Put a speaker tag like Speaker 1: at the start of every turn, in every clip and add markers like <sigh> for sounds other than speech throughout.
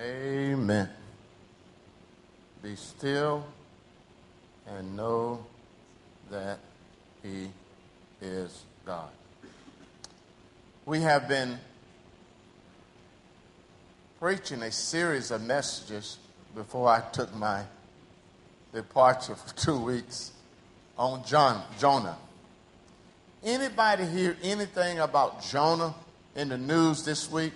Speaker 1: Amen. Be still and know that He is God. We have been preaching a series of messages before I took my departure for two weeks on John, Jonah. Anybody hear anything about Jonah in the news this week?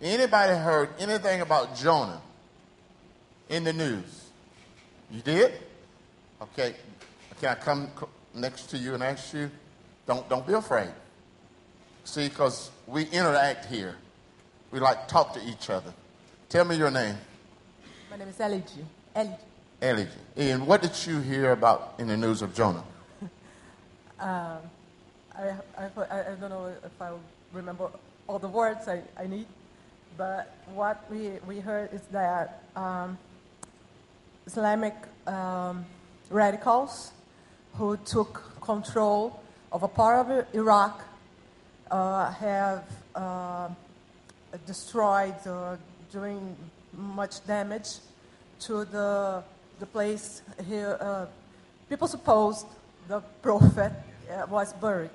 Speaker 1: Anybody heard anything about Jonah in the news? You did? Okay. Can I come next to you and ask you? Don't, don't be afraid. See, because we interact here. We like talk to each other. Tell me your name.
Speaker 2: My name is Eligi. Eligi.
Speaker 1: Eligi. And what did you hear about in the news of Jonah? <laughs>
Speaker 2: Um, I, I, I don't know if I remember all the words I, I need, but what we, we heard is that um, Islamic um, radicals who took control of a part of Iraq uh, have uh, destroyed or doing much damage to the, the place here. Uh, people supposed the prophet uh, was buried.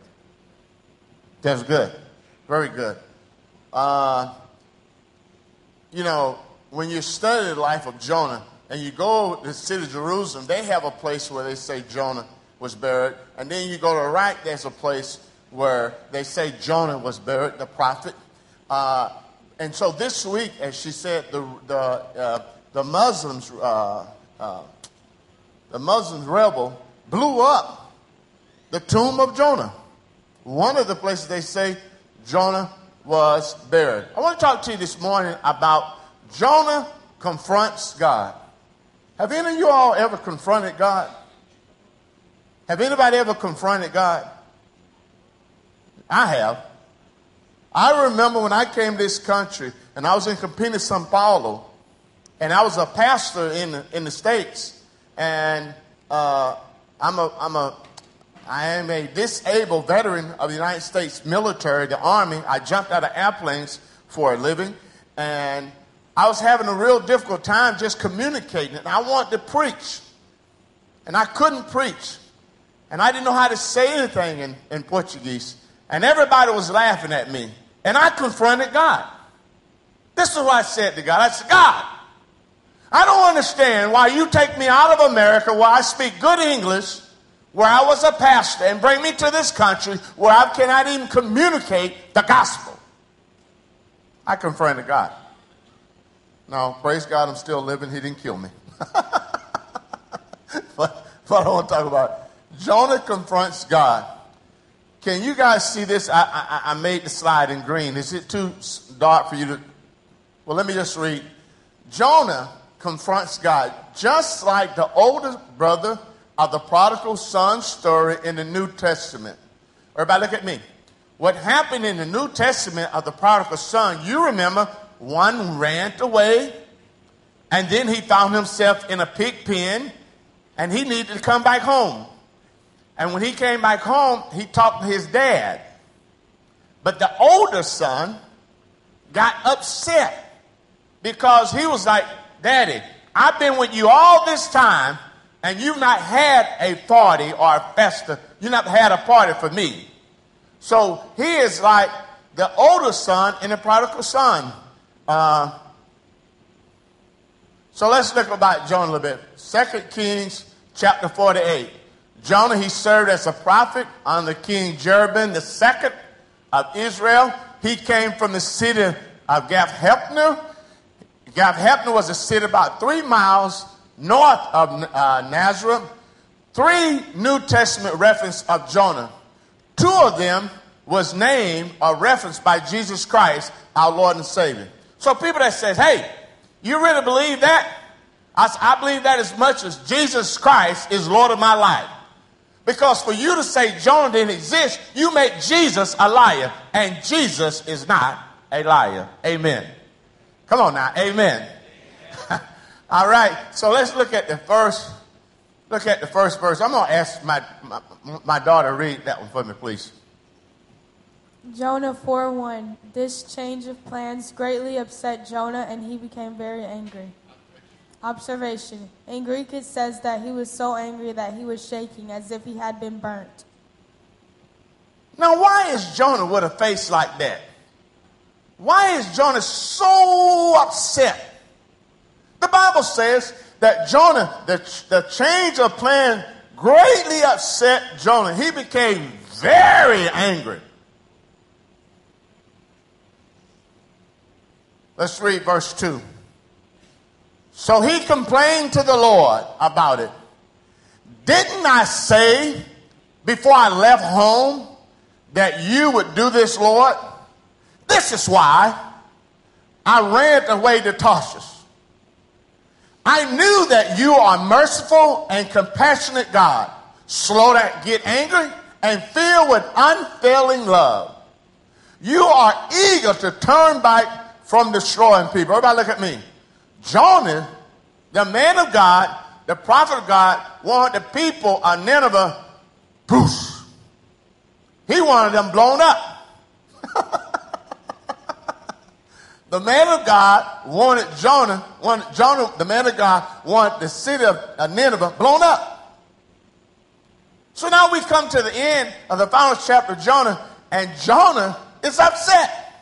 Speaker 1: That's good. Very good. Uh, you know, when you study the life of Jonah and you go to the city of Jerusalem, they have a place where they say Jonah was buried. And then you go to Iraq, there's a place where they say Jonah was buried, the prophet. Uh, and so this week, as she said, the, the, uh, the Muslims, uh, uh the Muslims rebel blew up the tomb of Jonah. One of the places they say Jonah was buried. I want to talk to you this morning about Jonah confronts God. Have any of you all ever confronted God? Have anybody ever confronted God? I have. I remember when I came to this country and I was in Campinas, Sao Paulo, and I was a pastor in the, in the States, and uh, I'm a, I'm a I am a disabled veteran of the United States military, the Army. I jumped out of airplanes for a living, and I was having a real difficult time just communicating. And I wanted to preach, and I couldn't preach. And I didn't know how to say anything in, in Portuguese. And everybody was laughing at me. And I confronted God. This is what I said to God. I said, God, I don't understand why you take me out of America where I speak good English where I was a pastor and bring me to this country where I cannot even communicate the gospel. I confronted God. No, praise God, I'm still living. He didn't kill me. <laughs> but, but I want to talk about it. Jonah confronts God. Can you guys see this? I, I, I made the slide in green. Is it too dark for you to? Well, let me just read. Jonah confronts God just like the older brother of the prodigal son story in the New Testament. Everybody, look at me. What happened in the New Testament of the prodigal son, you remember, one ran away, and then he found himself in a pig pen, and he needed to come back home. And when he came back home, he talked to his dad. But the older son got upset because he was like, Daddy, I've been with you all this time and you've not had a party or a festa, you've not had a party for me. So he is like the older son and the prodigal son. Uh, so let's look about Jonah a little bit. Second Kings chapter 48. Jonah, he served as a prophet under King Jeroboam the second of Israel. He came from the city of Gath Hepher. Gath Hepher was a city about three miles north of uh, Nazareth, three New Testament references of Jonah. Two of them was named or referenced by Jesus Christ, our Lord and Savior. So people that says, hey, you really believe that? I, I believe that as much as Jesus Christ is Lord of my life. Because for you to say Jonah didn't exist, you make Jesus a liar, and Jesus is not a liar. Amen. Come on now, amen. All right, so let's look at the first. Look at the first verse. I'm going to ask my, my, my daughter read that one for me, please.
Speaker 3: Jonah 4:1 This change of plans greatly upset Jonah and he became very angry. Observation. In Greek it says that he was so angry that he was shaking as if he had been burnt.
Speaker 1: Now, why is Jonah with a face like that? Why is Jonah so upset? The Bible says that Jonah, the, the change of plan greatly upset Jonah. He became very angry. Let's read verse 2. So he complained to the Lord about it. Didn't I say before I left home that you would do this, Lord? This is why I ran away to Tarshish. I knew that you are merciful and compassionate God, slow to get angry and filled with unfailing love. You are eager to turn back from destroying people. Everybody look at me. Jonah, the man of God, the prophet of God, wanted the people of Nineveh, poof. He wanted them blown up. <laughs> the man of God wanted Jonah, wanted Jonah, the man of God wanted the city of Nineveh blown up. So now we come to the end of the final chapter of Jonah, and Jonah is upset.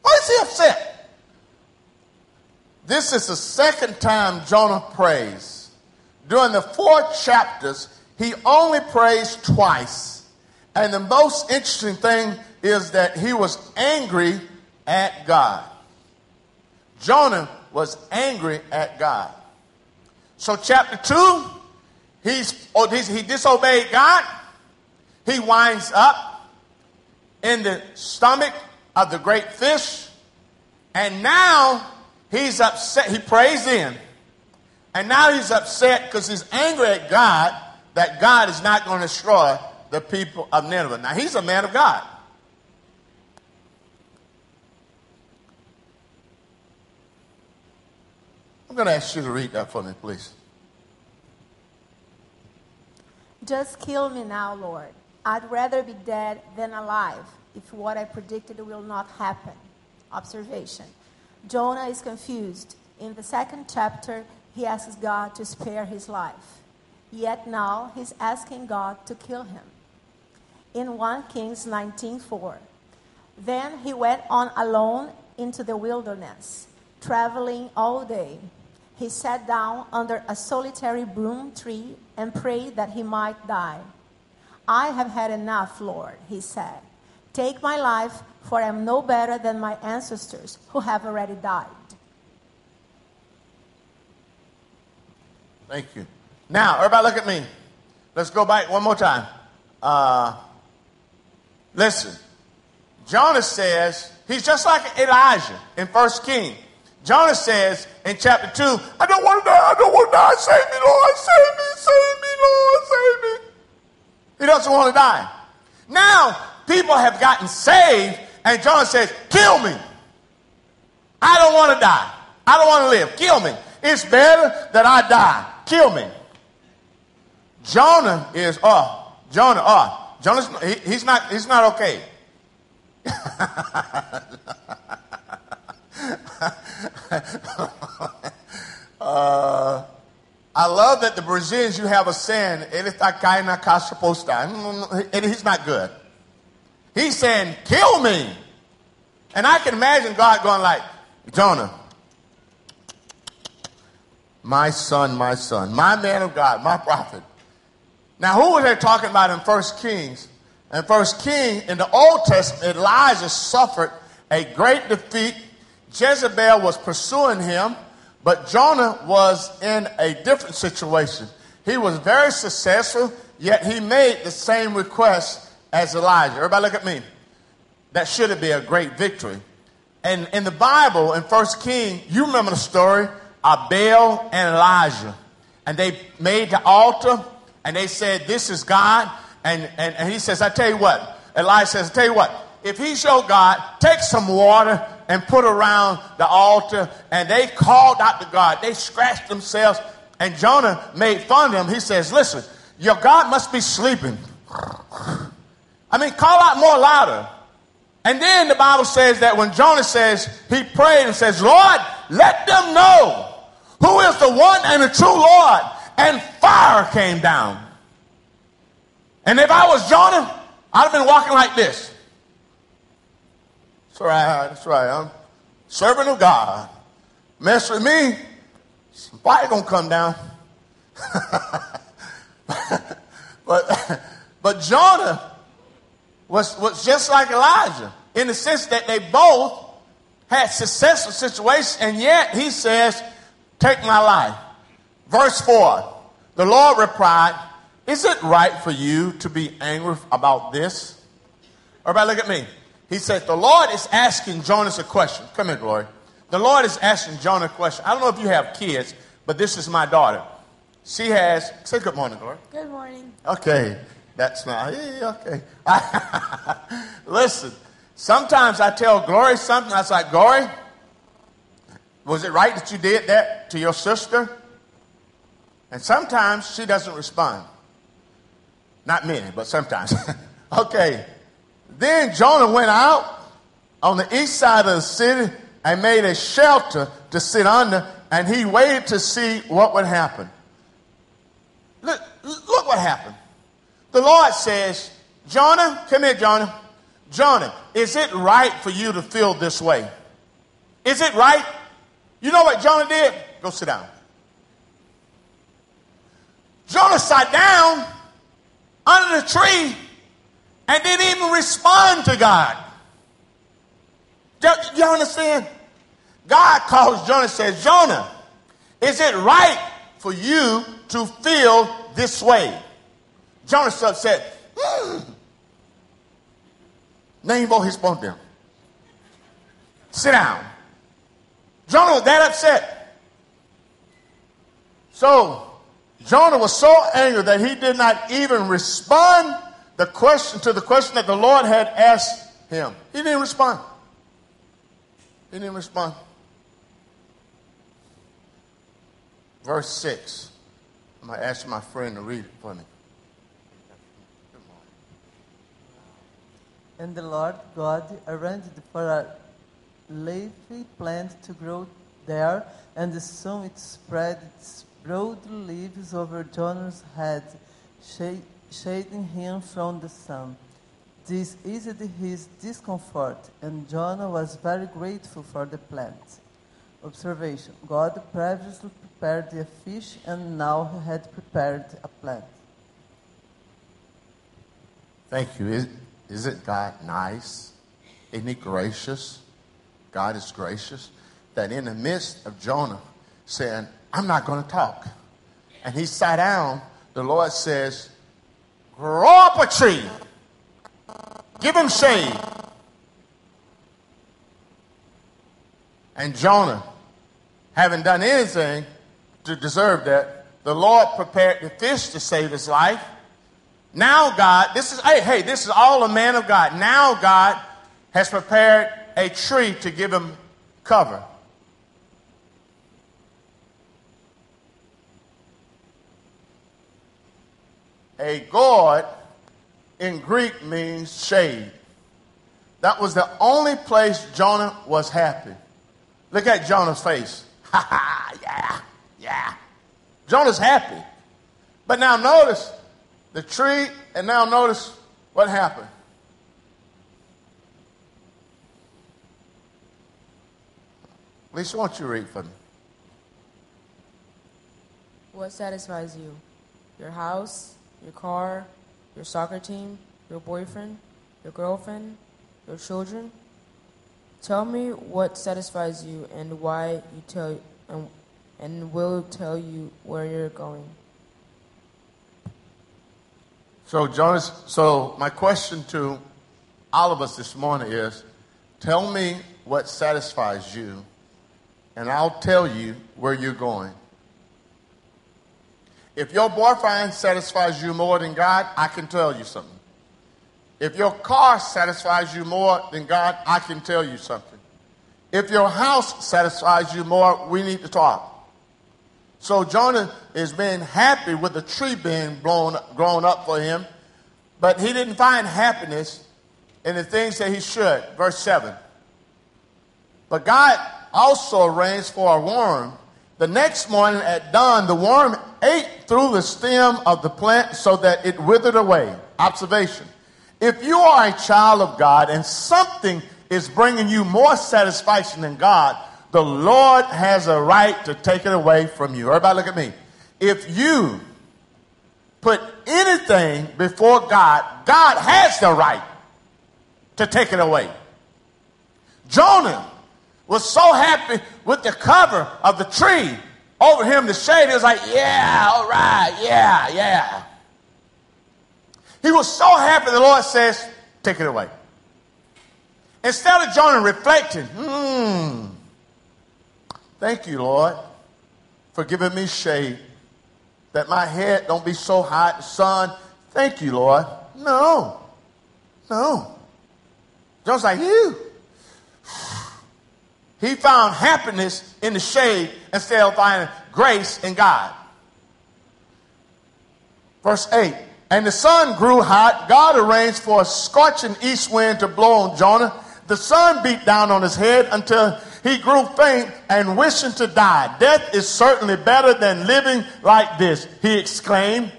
Speaker 1: Why is he upset? This is the second time Jonah prays. During the four chapters, he only prays twice. And the most interesting thing is that he was angry at God. Jonah was angry at God. So, chapter 2, he's, oh, he disobeyed God. He winds up in the stomach of the great fish. And now he's upset. He prays in. And now he's upset because he's angry at God that God is not going to destroy the people of Nineveh. Now he's a man of God. Going to ask you to read that for me, please.
Speaker 4: Just kill me now, Lord. I'd rather be dead than alive if what I predicted will not happen. Observation Jonah is confused. In the second chapter, he asks God to spare his life. Yet now he's asking God to kill him. In 1 Kings 19:4. Then he went on alone into the wilderness, traveling all day. He sat down under a solitary broom tree and prayed that he might die. I have had enough, Lord, he said. Take my life, for I am no better than my ancestors who have already died.
Speaker 1: Thank you. Now, everybody look at me. Let's go back one more time. Uh, listen. Jonah says, he's just like Elijah in First King. Jonah says in chapter 2, I don't want to die, I don't want to die, save me, Lord, save me, save me, Lord, save me. He doesn't want to die. Now, people have gotten saved, and John says, Kill me. I don't want to die. I don't want to live. Kill me. It's better that I die. Kill me. Jonah is, oh, Jonah, oh, Jonah's, he, he's not, he's not okay. <laughs> uh, I love that the Brazilians, you have a saying, ele está caindo na caixa postal. He's not good. He's saying, kill me. And I can imagine God going like, Jonah, my son, my son, my man of God, my prophet. Now, who was they talking about in First Kings? In First King, in the Old Testament, Elijah suffered a great defeat. Jezebel was pursuing him, but Jonah was in a different situation. He was very successful, yet he made the same request as Elijah. Everybody look at me. That should be a great victory. And in the Bible, in First King, you remember the story of Baal and Elijah. And they made the altar and they said, This is God. And, and, and he says, I tell you what, Elijah says, I tell you what, if he's your God, take some water and put around the altar. And they called out to God. They scratched themselves. And Jonah made fun of them. He says, Listen, your God must be sleeping. I mean, call out more louder. And then the Bible says that when Jonah says, he prayed and says, Lord, let them know who is the one and the true Lord. And fire came down. And if I was Jonah, I'd have been walking like this. That's right, that's right. I'm servant of God. Mess with me, fire gonna come down. <laughs> but, but Jonah was, was just like Elijah in the sense that they both had successful situations, and yet he says, Take my life. Verse 4 The Lord replied, Is it right for you to be angry about this? Everybody, look at me. He said, The Lord is asking Jonas a question. Come here, Glory. The Lord is asking Jonah a question. I don't know if you have kids, but this is my daughter. She has, say good morning, Glory.
Speaker 3: Good morning.
Speaker 1: Okay, that's my, yeah, okay. <laughs> Listen, sometimes I tell Glory something, I was like, Glory, was it right that you did that to your sister? And sometimes she doesn't respond. Not many, but sometimes. <laughs> okay. Then Jonah went out on the east side of the city and made a shelter to sit under, and he waited to see what would happen. Look, look what happened. The Lord says, Jonah, come here, Jonah. Jonah, is it right for you to feel this way? Is it right? You know what Jonah did? Go sit down. Jonah sat down under the tree and didn't even respond to God. Do you understand? God calls Jonah and says, Jonah, is it right for you to feel this way? Jonah said, hmm. Nem vou responder. Sit down. Jonah was that upset. So, Jonah was so angry that he did not even respond the question to the question that the Lord had asked him. He didn't respond. He didn't respond. Verse 6. I'm going to ask my friend to read it for me.
Speaker 5: And the Lord God arranged for a leafy plant to grow there, and soon it spread its broad leaves over Jonah's head, shading him from the sun. This eased his discomfort, and Jonah was very grateful for the plant. Observation God previously prepared a fish, and now he had prepared a plant.
Speaker 1: Thank you. Isn't God nice? Isn't He gracious? God is gracious. That in the midst of Jonah saying, I'm not going to talk, and he sat down, the Lord says, Grow up a tree, give him shade. And Jonah, having done anything to deserve that, the Lord prepared the fish to save his life. Now, God, this is, hey, hey, this is all a man of God. Now, God has prepared a tree to give him cover. A gourd in Greek means shade. That was the only place Jonah was happy. Look at Jonah's face. <laughs> Ha ha, yeah, yeah. Jonah's happy. But now notice, the tree, and now notice what happened. Lisa, why don't you read for me?
Speaker 6: What satisfies you? Your house, your car, your soccer team, your boyfriend, your girlfriend, your children? Tell me what satisfies you and why you tell and, and will tell you where you're going.
Speaker 1: So, Jonas, so my question to all of us this morning is tell me what satisfies you, and I'll tell you where you're going. If your boyfriend satisfies you more than God, I can tell you something. If your car satisfies you more than God, I can tell you something. If your house satisfies you more, we need to talk. So Jonah is being happy with the tree being blown, grown up for him, but he didn't find happiness in the things that he should. Verse 7. But God also arranged for a worm. The next morning at dawn, the worm ate through the stem of the plant so that it withered away. Observation. If you are a child of God and something is bringing you more satisfaction than God, the Lord has a right to take it away from you. Everybody look at me. If you put anything before God, God has the right to take it away. Jonah was so happy with the cover of the tree over him, the shade. He was like, yeah, all right, yeah, yeah. He was so happy, the Lord says, take it away. Instead of Jonah reflecting, hmm, thank you, Lord, for giving me shade, that my head don't be so hot, sun. Thank you, Lord. No, no. Jonah's like, you. He found happiness in the shade instead of finding grace in God. Verse 8 And the sun grew hot. God arranged for a scorching east wind to blow on Jonah. The sun beat down on his head until he grew faint and wishing to die. Death is certainly better than living like this, he exclaimed.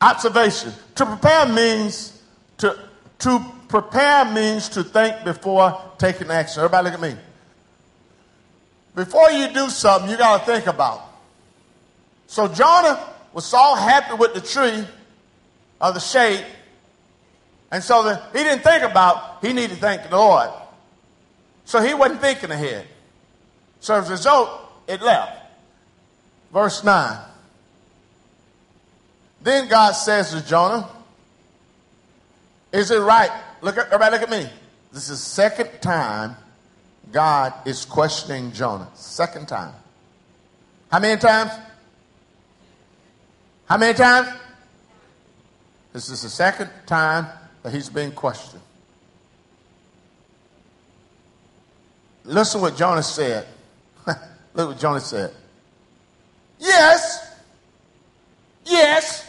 Speaker 1: Observation. To prepare means to, to prepare means to think before taking action. Everybody look at me. Before you do something, you got to think about. So Jonah was so happy with the tree of the shade, and so the, he didn't think about he needed to thank the Lord. So he wasn't thinking ahead. So as a result, it left. Verse 9. Then God says to Jonah, Is it right? Look at everybody look at me. This is the second time God is questioning Jonah. Second time. How many times? How many times? This is the second time that he's being questioned. Listen what Jonah said. <laughs> Look what Jonah said. Yes. Yes.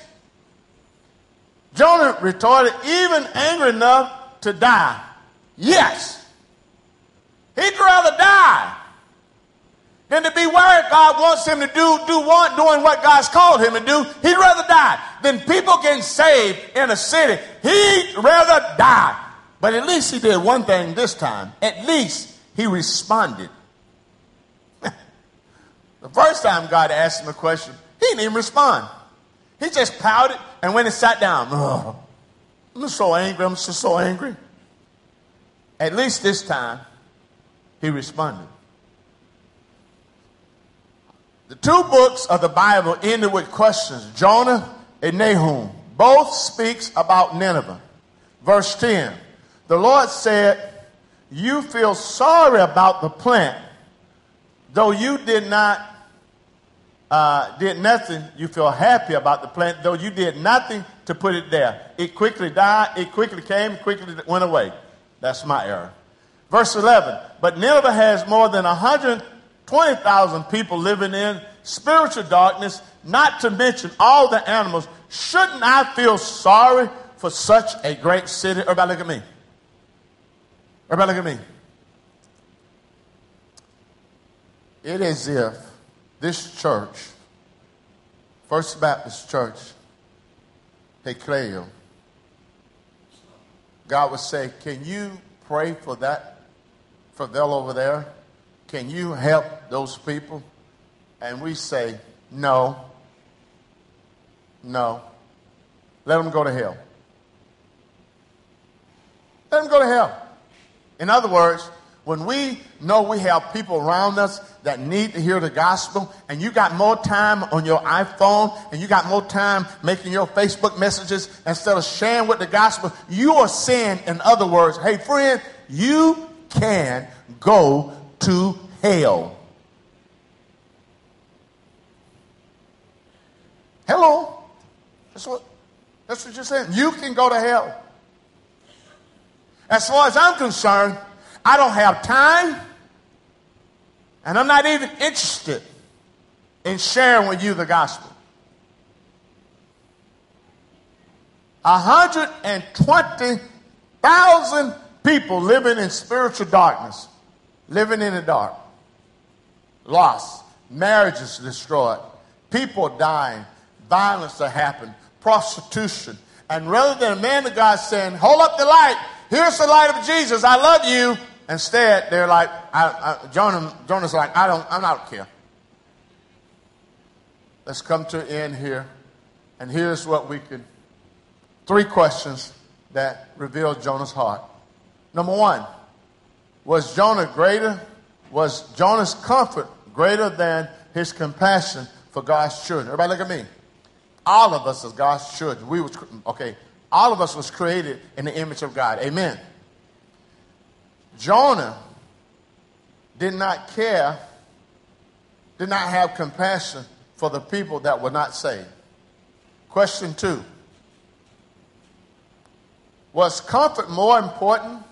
Speaker 1: Jonah retorted, even angry enough to die. Yes. He'd rather die than to be where God wants him to do, do what, doing what God's called him to do. He'd rather die than people getting saved in a city. He'd rather die. But at least he did one thing this time. At least he responded. <laughs> the first time God asked him a question, he didn't even respond. He just pouted and went and sat down. <laughs> I'm so angry. I'm just so angry. At least this time, he responded. The two books of the Bible ended with questions Jonah and Nahum. Both speaks about Nineveh. Verse 10 The Lord said, You feel sorry about the plant, though you did not. Uh, did nothing, you feel happy about the plant, though you did nothing to put it there. It quickly died, it quickly came, quickly went away. That's my error. Verse 11, but Nineveh has more than 120,000 people living in spiritual darkness, not to mention all the animals. Shouldn't I feel sorry for such a great city? Everybody look at me. Everybody look at me. It is if this church, First Baptist Church, Recreio, God would say, Can you pray for that Favela over there? Can you help those people? And we say, no, no. Let them go to hell. Let them go to hell. In other words, when we know we have people around us that need to hear the gospel, and you got more time on your iPhone, and you got more time making your Facebook messages instead of sharing with the gospel, you are saying, in other words, hey, friend, you can go to hell. Hello? That's what, that's what you're saying. You can go to hell. As far as I'm concerned, I don't have time, and I'm not even interested in sharing with you the gospel. 120 thousand people living in spiritual darkness, living in the dark, lost, marriages destroyed, people dying, violence that happened, prostitution. And rather than a man of God saying, Hold up the light, here's the light of Jesus, I love you. Instead, they're like, I, I, Jonah, Jonah's like, I don't, I'm not care. Let's come to an end here. And here's what we could three questions that reveal Jonah's heart. Number one, was Jonah greater? Was Jonah's comfort greater than his compassion for God's children? Everybody look at me. All of us as God's children. We was mm, okay. All of us was created in the image of God. Amen. Jonah did not care, did not have compassion for the people that were not saved. Question two Was comfort more important?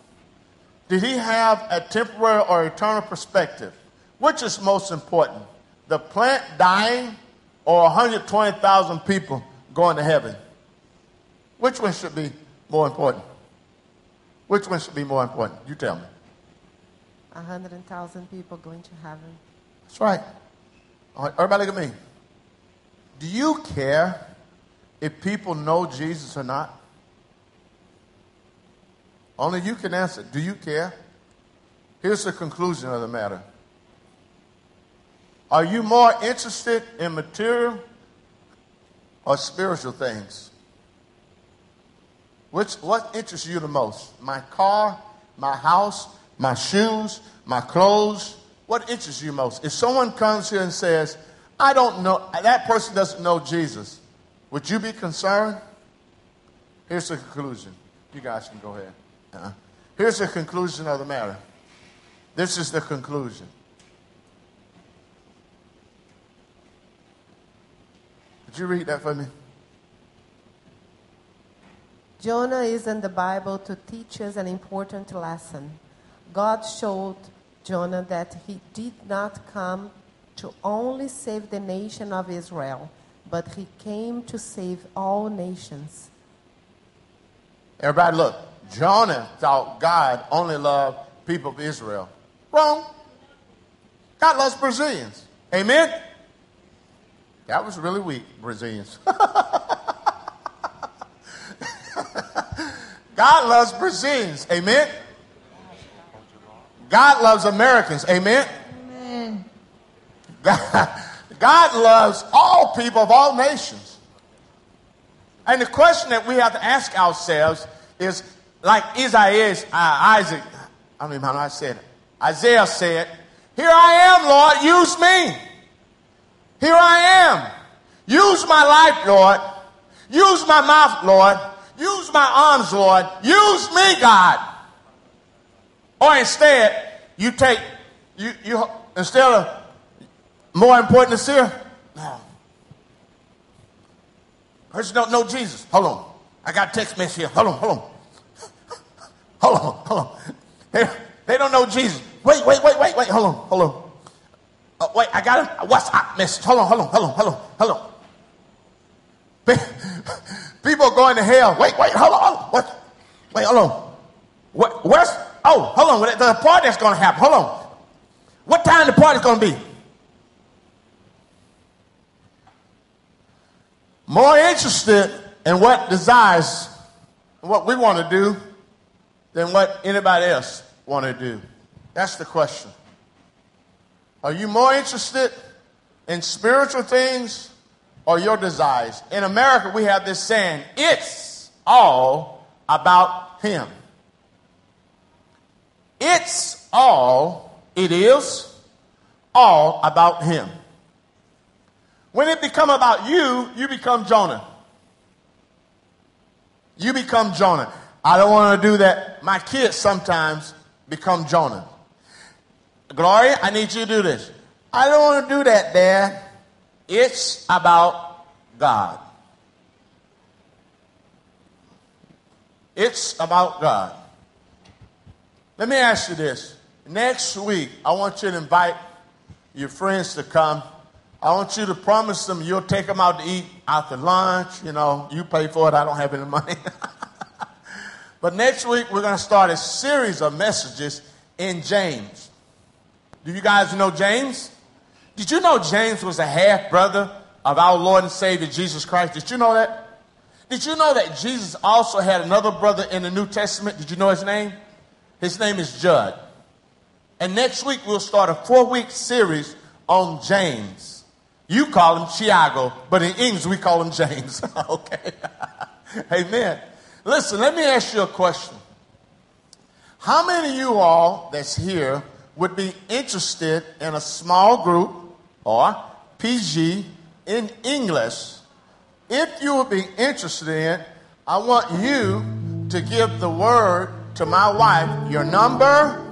Speaker 1: Did he have a temporary or eternal perspective? Which is most important? The plant dying or 120,000 people going to heaven? Which one should be more important? Which one should be more important? You tell me.
Speaker 5: 100,000 people going to heaven.
Speaker 1: That's right. All right. Everybody look at me. Do you care if people know Jesus or not? Only you can answer. Do you care? Here's the conclusion of the matter. Are you more interested in material or spiritual things? Which what interests you the most? My car, my house, my shoes, my clothes? What interests you most? If someone comes here and says, I don't know, that person doesn't know Jesus, would you be concerned? Here's the conclusion. You guys can go ahead. Uh-uh. Here's the conclusion of the matter. This is the conclusion. Could you read that for me?
Speaker 5: Jonah is in the Bible to teach us an important lesson. God showed Jonah that he did not come to only save the nation of Israel, but he came to save all nations.
Speaker 1: Everybody, look. Jonah thought God only loved people of Israel. Wrong. God loves Brazilians. Amen? That was really weak, Brazilians. <laughs> God loves Brazilians. Amen? God loves Americans. Amen?
Speaker 3: Amen.
Speaker 1: God, God loves all people of all nations. And the question that we have to ask ourselves is like Isaiah, uh, Isaac, I know how I said it. Isaiah said, Here I am, Lord, use me. Here I am. Use my life, Lord. Use my mouth, Lord. Use my arms, Lord. Use me, God. Or instead, you take, you, you instead of more important here, no. Person don't know Jesus. Hold on. I got text message here. Hold on, hold on. Hold on, hold on. They, they don't know Jesus. Wait, wait, wait, wait, wait. Hold on, hold on. Oh, wait, I got a WhatsApp message. Hold on, hold on, hold on, hold on, hold on. <laughs> People are going to hell. Wait, wait, hold on. Hold on. What? Wait, hold on. What, where's, oh, hold on. The party that's going to happen. Hold on. What time the party's going to be? More interested in what desires, what we want to do, than what anybody else want to do. That's the question. Are you more interested in spiritual things or your desires? In America, we have this saying, it's all about Him. It's all, it is all about Him. When it become about you, you become Jonah. You become Jonah. I don't want to do that. My kids sometimes become Jonah. Gloria, I need you to do this. I don't want to do that, Dad. It's about God. It's about God. Let me ask you this. Next week, I want you to invite your friends to come. I want you to promise them you'll take them out to eat to lunch. You know, you pay for it. I don't have any money. <laughs> But next week, we're going to start a series of messages in James. Do you guys know James? Did you know James was a half brother of our Lord and Savior Jesus Christ? Did you know that? Did you know that Jesus also had another brother in the New Testament? Did you know his name? His name is Jude. And next week, we'll start a four week series on James. You call him Tiago, but in English, we call him James. <laughs> okay. <laughs> Amen. Listen, let me ask you a question. How many of you all that's here would be interested in a small group or PG in English? If you would be interested in, I want you to give the word to my wife, your number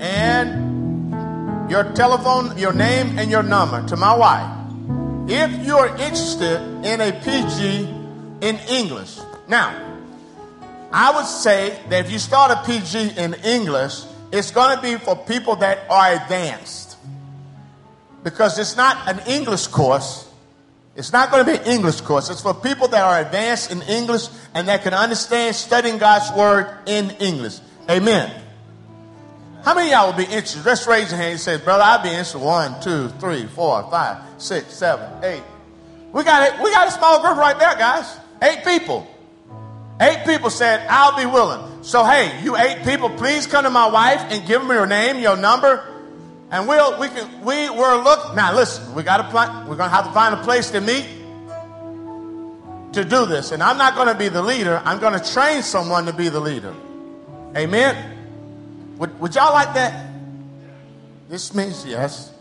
Speaker 1: and your telephone, your name and your number to my wife. If you're interested in a PG in English. Now, I would say that if you start a PG in English, it's going to be for people that are advanced. Because it's not an English course. It's not going to be an English course. It's for people that are advanced in English and that can understand studying God's word in English. Amen. How many of y'all would be interested? Let's raise your hand and say, brother, I'd be interested. One, two, three, four, five, six, seven, eight. We got it. We got a small group right there, guys. Eight people. Eight people said, I'll be willing. So, hey, you eight people, please come to my wife and give me your name, your number, and we'll, we can, we were look. Now, listen, we got to plan, we're going to have to find a place to meet to do this. And I'm not going to be the leader. I'm going to train someone to be the leader. Amen. Would, would y'all like that? This means yes.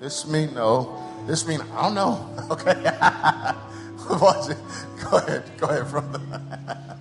Speaker 1: This means no. This means I don't know. <laughs> Okay. <laughs> <laughs> Go ahead. Go ahead, brother.